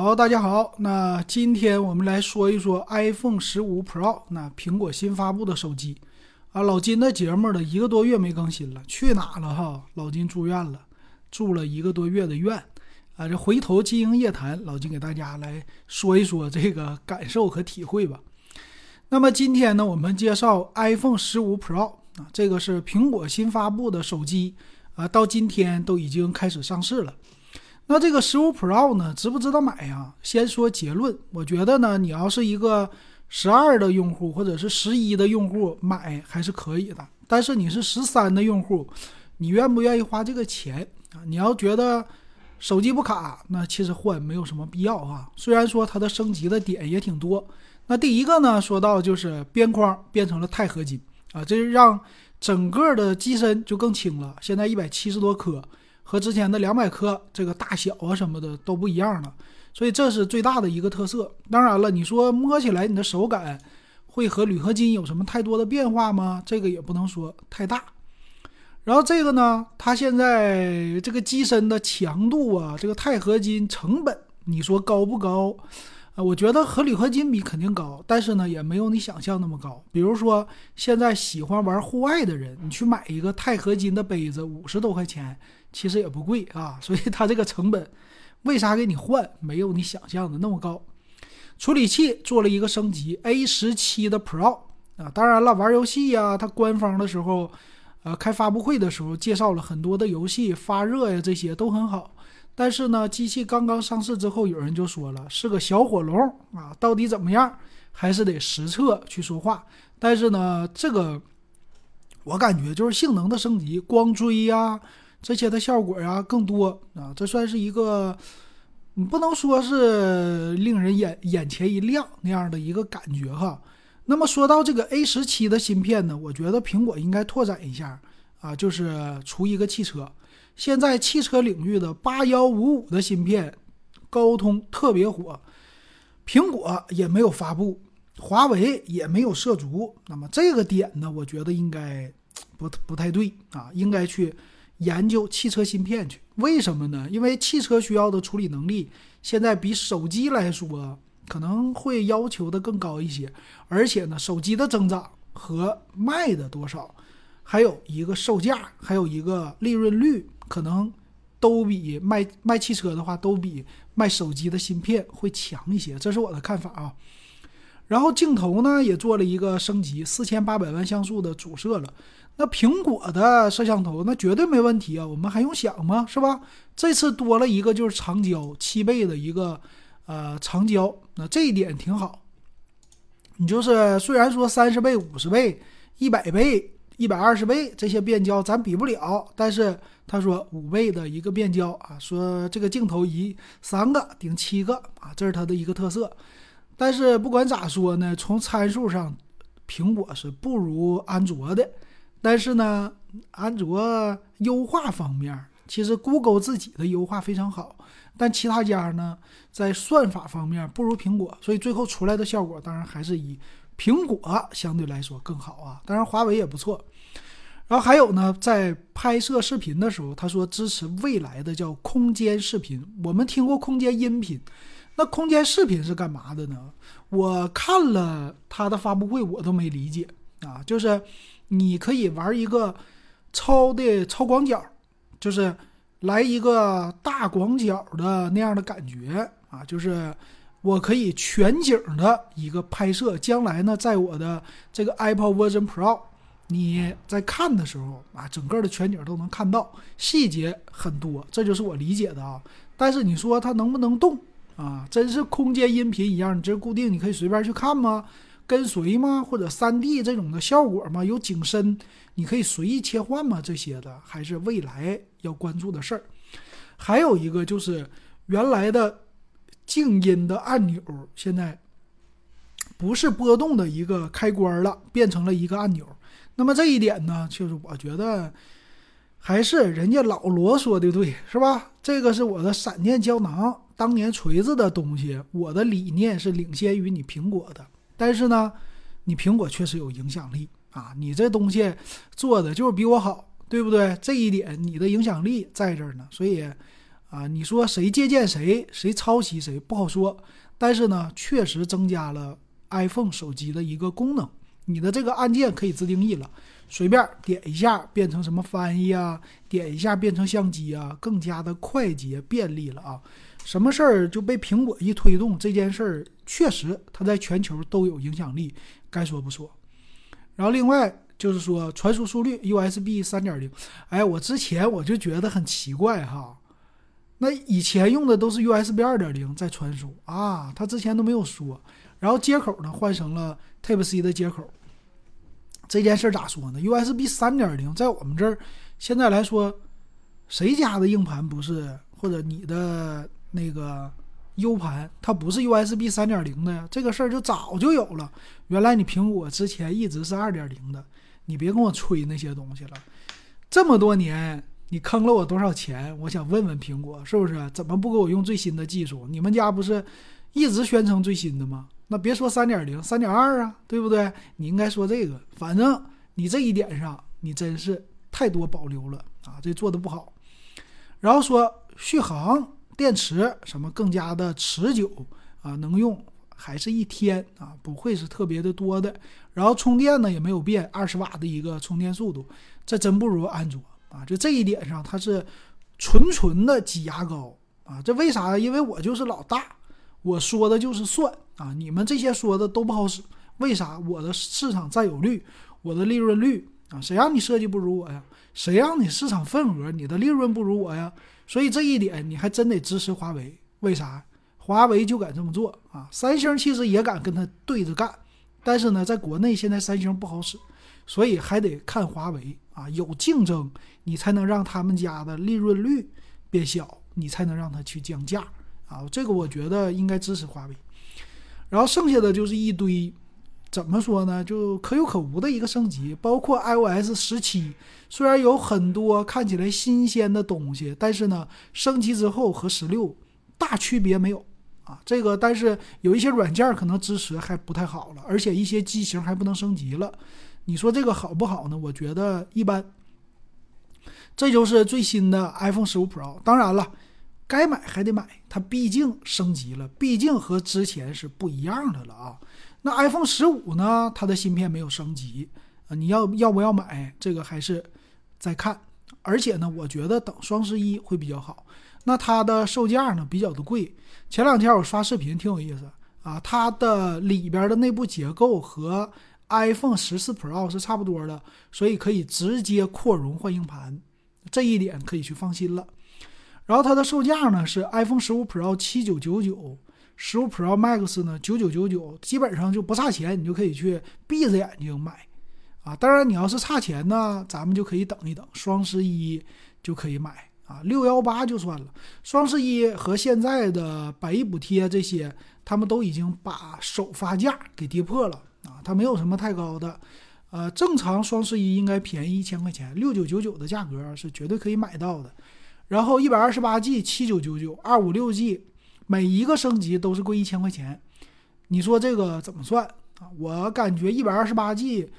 好，大家好，那今天我们来说一说 iPhone 十五 Pro，那苹果新发布的手机啊。老金的节目呢，一个多月没更新了，去哪了哈？老金住院了，住了一个多月的院啊。这回头经营夜谈，老金给大家来说一说这个感受和体会吧。那么今天呢，我们介绍 iPhone 十五 Pro 啊，这个是苹果新发布的手机啊，到今天都已经开始上市了。那这个十五 Pro 呢，值不值得买呀？先说结论，我觉得呢，你要是一个十二的用户或者是十一的用户买还是可以的。但是你是十三的用户，你愿不愿意花这个钱啊？你要觉得手机不卡，那其实换没有什么必要啊。虽然说它的升级的点也挺多。那第一个呢，说到就是边框变成了钛合金啊，这让整个的机身就更轻了。现在一百七十多克。和之前的两百克这个大小啊什么的都不一样了，所以这是最大的一个特色。当然了，你说摸起来你的手感会和铝合金有什么太多的变化吗？这个也不能说太大。然后这个呢，它现在这个机身的强度啊，这个钛合金成本，你说高不高？我觉得和铝合金比肯定高，但是呢，也没有你想象那么高。比如说现在喜欢玩户外的人，你去买一个钛合金的杯子，五十多块钱。其实也不贵啊，所以它这个成本，为啥给你换没有你想象的那么高？处理器做了一个升级，A 十七的 Pro 啊，当然了，玩游戏呀，它官方的时候，呃，开发布会的时候介绍了很多的游戏发热呀，这些都很好。但是呢，机器刚刚上市之后，有人就说了是个小火龙啊，到底怎么样，还是得实测去说话。但是呢，这个我感觉就是性能的升级，光追呀。这些的效果呀更多啊，这算是一个，你不能说是令人眼眼前一亮那样的一个感觉哈。那么说到这个 A 十七的芯片呢，我觉得苹果应该拓展一下啊，就是出一个汽车。现在汽车领域的八幺五五的芯片，高通特别火，苹果也没有发布，华为也没有涉足。那么这个点呢，我觉得应该不不太对啊，应该去。研究汽车芯片去，为什么呢？因为汽车需要的处理能力现在比手机来说可能会要求的更高一些，而且呢，手机的增长和卖的多少，还有一个售价，还有一个利润率，可能都比卖卖汽车的话都比卖手机的芯片会强一些，这是我的看法啊。然后镜头呢也做了一个升级，四千八百万像素的主摄了。那苹果的摄像头那绝对没问题啊，我们还用想吗？是吧？这次多了一个就是长焦七倍的一个呃长焦，那这一点挺好。你就是虽然说三十倍、五十倍、一百倍、一百二十倍这些变焦咱比不了，但是他说五倍的一个变焦啊，说这个镜头一三个顶七个啊，这是它的一个特色。但是不管咋说呢，从参数上，苹果是不如安卓的。但是呢，安卓优化方面，其实 Google 自己的优化非常好，但其他家呢，在算法方面不如苹果，所以最后出来的效果当然还是以苹果相对来说更好啊。当然，华为也不错。然后还有呢，在拍摄视频的时候，他说支持未来的叫空间视频。我们听过空间音频，那空间视频是干嘛的呢？我看了他的发布会，我都没理解啊，就是。你可以玩一个超的超广角，就是来一个大广角的那样的感觉啊，就是我可以全景的一个拍摄。将来呢，在我的这个 Apple Vision Pro，你在看的时候啊，整个的全景都能看到，细节很多，这就是我理解的啊。但是你说它能不能动啊？真是空间音频一样，你这固定，你可以随便去看吗？跟随吗？或者三 D 这种的效果吗？有景深，你可以随意切换吗？这些的还是未来要关注的事儿。还有一个就是原来的静音的按钮，现在不是波动的一个开关了，变成了一个按钮。那么这一点呢，就是我觉得还是人家老罗说的对，是吧？这个是我的闪电胶囊，当年锤子的东西，我的理念是领先于你苹果的。但是呢，你苹果确实有影响力啊！你这东西做的就是比我好，对不对？这一点你的影响力在这儿呢。所以，啊，你说谁借鉴谁，谁抄袭谁不好说。但是呢，确实增加了 iPhone 手机的一个功能，你的这个按键可以自定义了，随便点一下变成什么翻译啊，点一下变成相机啊，更加的快捷便利了啊。什么事儿就被苹果一推动，这件事儿确实它在全球都有影响力，该说不说。然后另外就是说传输速率 USB 三点零，哎，我之前我就觉得很奇怪哈。那以前用的都是 USB 二点零在传输啊，他之前都没有说。然后接口呢换成了 Type C 的接口，这件事咋说呢？USB 三点零在我们这儿现在来说，谁家的硬盘不是，或者你的那个 U 盘它不是 USB 三点零的呀？这个事儿就早就有了。原来你苹果之前一直是二点零的，你别跟我吹那些东西了，这么多年。你坑了我多少钱？我想问问苹果，是不是怎么不给我用最新的技术？你们家不是一直宣称最新的吗？那别说三点零、三点二啊，对不对？你应该说这个。反正你这一点上，你真是太多保留了啊，这做的不好。然后说续航、电池什么更加的持久啊，能用还是一天啊，不会是特别的多的。然后充电呢也没有变，二十瓦的一个充电速度，这真不如安卓。啊，就这一点上，它是纯纯的挤牙膏啊！这为啥？因为我就是老大，我说的就是算啊！你们这些说的都不好使，为啥？我的市场占有率，我的利润率啊，谁让你设计不如我呀？谁让你市场份额，你的利润不如我呀？所以这一点你还真得支持华为，为啥？华为就敢这么做啊！三星其实也敢跟他对着干，但是呢，在国内现在三星不好使，所以还得看华为。啊，有竞争，你才能让他们家的利润率变小，你才能让他去降价啊。这个我觉得应该支持华为。然后剩下的就是一堆，怎么说呢？就可有可无的一个升级，包括 iOS 十七，虽然有很多看起来新鲜的东西，但是呢，升级之后和十六大区别没有啊。这个，但是有一些软件可能支持还不太好了，而且一些机型还不能升级了。你说这个好不好呢？我觉得一般。这就是最新的 iPhone 十五 Pro。当然了，该买还得买，它毕竟升级了，毕竟和之前是不一样的了啊。那 iPhone 十五呢？它的芯片没有升级啊。你要要不要买？这个还是再看。而且呢，我觉得等双十一会比较好。那它的售价呢比较的贵。前两天我刷视频挺有意思啊，它的里边的内部结构和。iPhone 十四 Pro 是差不多的，所以可以直接扩容换硬盘，这一点可以去放心了。然后它的售价呢是 iPhone 十五 Pro 七九九九，十五 Pro Max 呢九九九九，基本上就不差钱，你就可以去闭着眼睛买啊。当然你要是差钱呢，咱们就可以等一等，双十一就可以买啊。六幺八就算了，双十一和现在的百亿补贴这些，他们都已经把首发价给跌破了。啊，它没有什么太高的，呃，正常双十一应该便宜一千块钱，六九九九的价格是绝对可以买到的。然后一百二十八 G 七九九九，二五六 G 每一个升级都是贵一千块钱。你说这个怎么算啊？我感觉一百二十八 G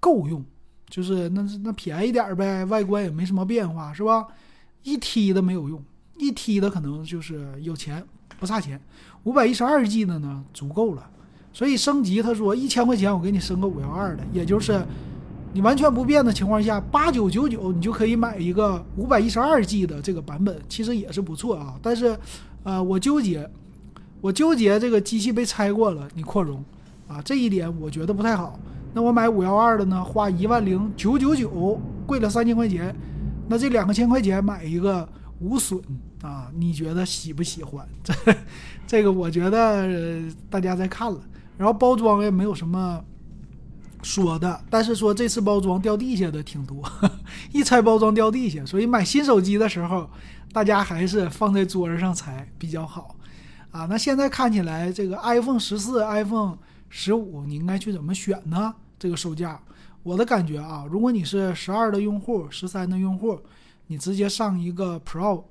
够用，就是那那便宜点呗，外观也没什么变化，是吧？一 T 的没有用，一 T 的可能就是有钱不差钱，五百一十二 G 的呢足够了。所以升级，他说一千块钱我给你升个五幺二的，也就是你完全不变的情况下，八九九九你就可以买一个五百一十二 G 的这个版本，其实也是不错啊。但是，呃，我纠结，我纠结这个机器被拆过了，你扩容啊，这一点我觉得不太好。那我买五幺二的呢，花一万零九九九，贵了三千块钱，那这两个千块钱买一个无损啊，你觉得喜不喜欢？这 这个我觉得大家再看了。然后包装也没有什么说的，但是说这次包装掉地下的挺多，一拆包装掉地下，所以买新手机的时候，大家还是放在桌子上拆比较好啊。那现在看起来，这个 iPhone 十四、iPhone 十五，你应该去怎么选呢？这个售价，我的感觉啊，如果你是十二的用户、十三的用户，你直接上一个 Pro。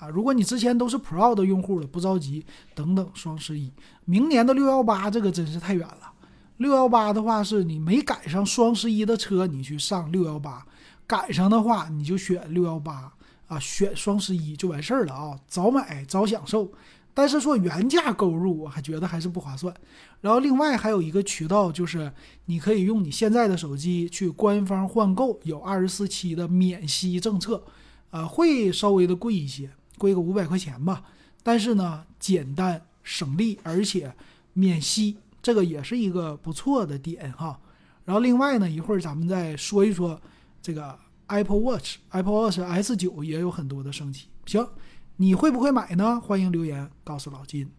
啊，如果你之前都是 Pro 的用户了，不着急，等等双十一，明年的六幺八这个真是太远了。六幺八的话，是你没赶上双十一的车，你去上六幺八；赶上的话，你就选六幺八啊，选双十一就完事儿了啊，早买早享受。但是说原价购入，我还觉得还是不划算。然后另外还有一个渠道，就是你可以用你现在的手机去官方换购，有二十四期的免息政策，呃，会稍微的贵一些，贵个五百块钱吧。但是呢，简单省力，而且免息，这个也是一个不错的点哈。然后另外呢，一会儿咱们再说一说这个 Apple Watch，Apple Watch S 九也有很多的升级。行。你会不会买呢？欢迎留言告诉老金。